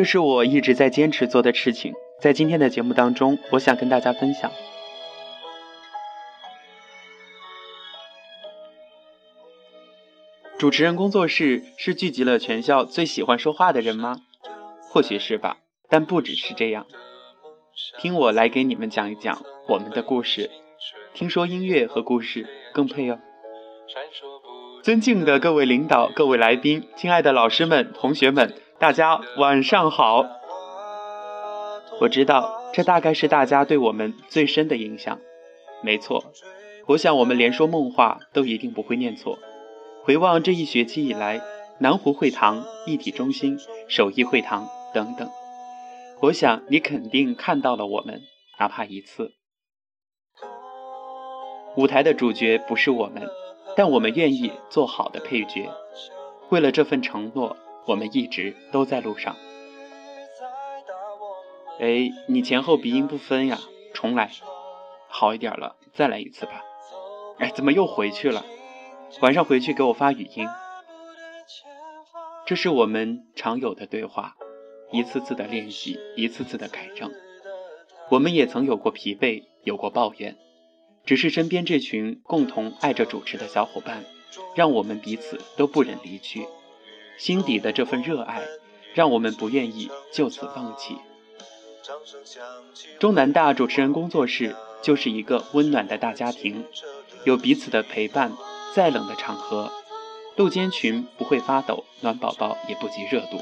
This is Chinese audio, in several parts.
这是我一直在坚持做的事情。在今天的节目当中，我想跟大家分享。主持人工作室是聚集了全校最喜欢说话的人吗？或许是吧，但不只是这样。听我来给你们讲一讲我们的故事。听说音乐和故事更配哦。尊敬的各位领导、各位来宾、亲爱的老师们、同学们，大家晚上好。我知道这大概是大家对我们最深的印象。没错，我想我们连说梦话都一定不会念错。回望这一学期以来，南湖会堂、一体中心、首义会堂等等，我想你肯定看到了我们，哪怕一次。舞台的主角不是我们，但我们愿意做好的配角。为了这份承诺，我们一直都在路上。哎，你前后鼻音不分呀？重来，好一点了，再来一次吧。哎，怎么又回去了？晚上回去给我发语音。这是我们常有的对话，一次次的练习，一次次的改正。我们也曾有过疲惫，有过抱怨。只是身边这群共同爱着主持的小伙伴，让我们彼此都不忍离去。心底的这份热爱，让我们不愿意就此放弃。中南大主持人工作室就是一个温暖的大家庭，有彼此的陪伴，再冷的场合，露肩裙不会发抖，暖宝宝也不及热度。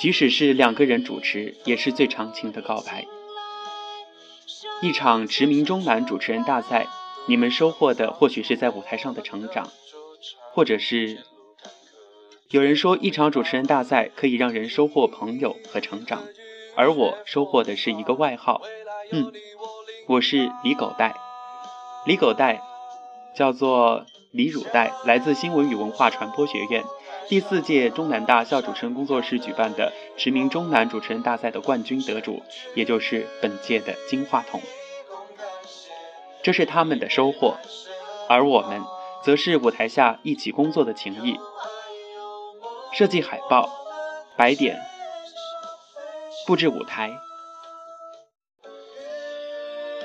即使是两个人主持，也是最长情的告白。一场驰名中南主持人大赛，你们收获的或许是在舞台上的成长，或者是有人说一场主持人大赛可以让人收获朋友和成长，而我收获的是一个外号，嗯，我是李狗带，李狗带叫做李乳带，来自新闻与文化传播学院。第四届中南大校主持人工作室举办的驰名中南主持人大赛的冠军得主，也就是本届的金话筒，这是他们的收获，而我们则是舞台下一起工作的情谊，设计海报、摆点、布置舞台、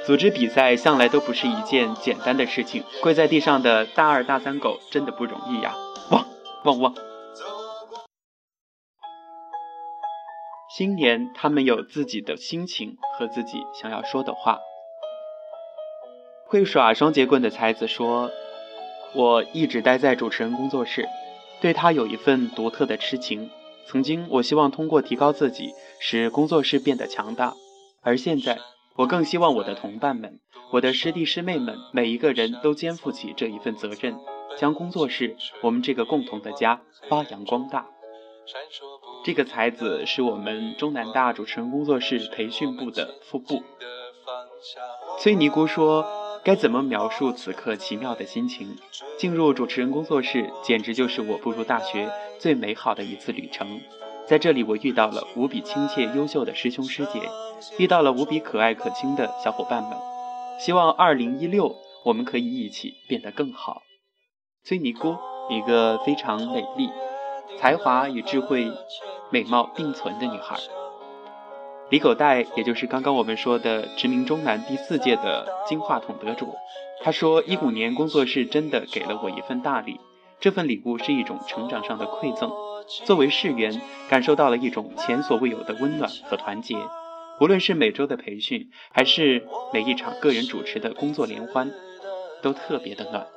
组织比赛，向来都不是一件简单的事情。跪在地上的大二大三狗真的不容易呀！汪汪汪！新年，他们有自己的心情和自己想要说的话。会耍双节棍的才子说：“我一直待在主持人工作室，对他有一份独特的痴情。曾经，我希望通过提高自己，使工作室变得强大。而现在，我更希望我的同伴们、我的师弟师妹们，每一个人都肩负起这一份责任，将工作室，我们这个共同的家，发扬光大。”这个才子是我们中南大主持人工作室培训部的副部。崔尼姑说：“该怎么描述此刻奇妙的心情？进入主持人工作室，简直就是我步入大学最美好的一次旅程。在这里，我遇到了无比亲切、优秀的师兄师姐，遇到了无比可爱可亲的小伙伴们。希望二零一六，我们可以一起变得更好。”崔尼姑，一个非常美丽。才华与智慧、美貌并存的女孩，李狗带，也就是刚刚我们说的驰名中南第四届的金话筒得主。他说：“一五年工作室真的给了我一份大礼，这份礼物是一种成长上的馈赠。作为世员，感受到了一种前所未有的温暖和团结。无论是每周的培训，还是每一场个人主持的工作联欢，都特别的暖。”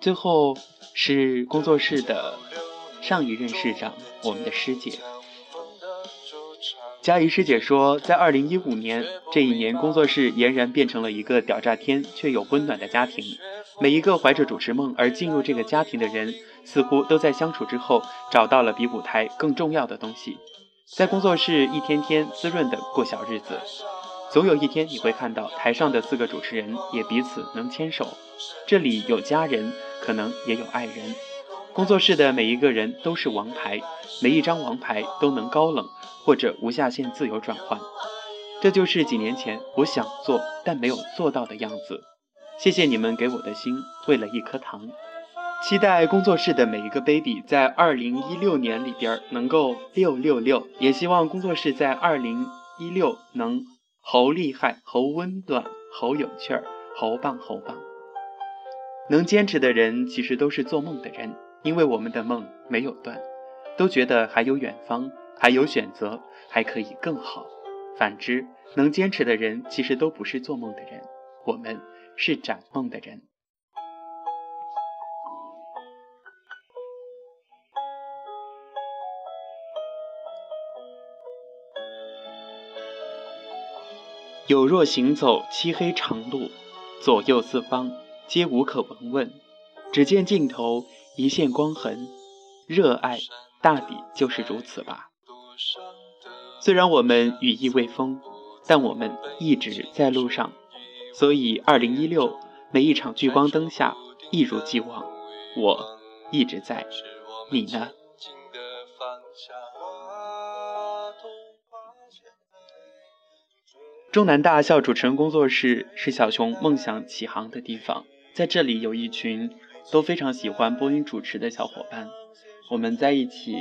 最后是工作室的上一任室长，我们的师姐佳怡师姐说，在二零一五年这一年，工作室俨然变成了一个屌炸天却有温暖的家庭。每一个怀着主持梦而进入这个家庭的人，似乎都在相处之后找到了比舞台更重要的东西，在工作室一天天滋润的过小日子。总有一天，你会看到台上的四个主持人也彼此能牵手。这里有家人。可能也有爱人，工作室的每一个人都是王牌，每一张王牌都能高冷或者无下限自由转换。这就是几年前我想做但没有做到的样子。谢谢你们给我的心喂了一颗糖。期待工作室的每一个 baby 在二零一六年里边能够六六六，也希望工作室在二零一六能好厉害、好温暖、好有趣儿、好棒、好棒。能坚持的人其实都是做梦的人，因为我们的梦没有断，都觉得还有远方，还有选择，还可以更好。反之，能坚持的人其实都不是做梦的人，我们是展梦的人。有若行走漆黑长路，左右四方皆无可闻问，只见尽头一线光痕。热爱大抵就是如此吧。虽然我们羽翼未丰，但我们一直在路上。所以，二零一六每一场聚光灯下，一如既往，我一直在。你呢？中南大校主持人工作室是小熊梦想起航的地方，在这里有一群都非常喜欢播音主持的小伙伴，我们在一起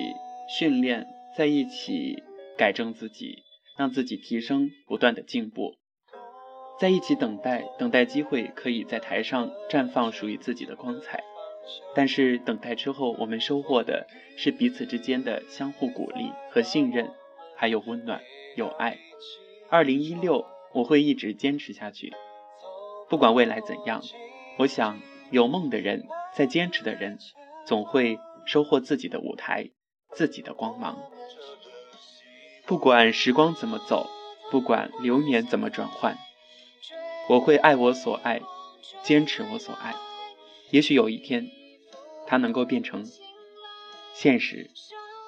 训练，在一起改正自己，让自己提升，不断的进步，在一起等待，等待机会可以在台上绽放属于自己的光彩。但是等待之后，我们收获的是彼此之间的相互鼓励和信任，还有温暖，有爱。二零一六，我会一直坚持下去，不管未来怎样。我想，有梦的人，在坚持的人，总会收获自己的舞台，自己的光芒。不管时光怎么走，不管流年怎么转换，我会爱我所爱，坚持我所爱。也许有一天，它能够变成现实，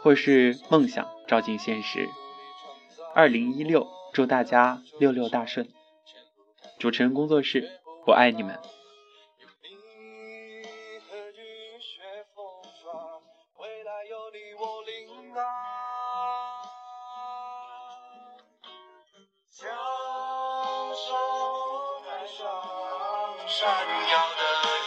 或是梦想照进现实。二零一六。祝大家六六大顺！主持人工作室，我爱你们。闪耀的。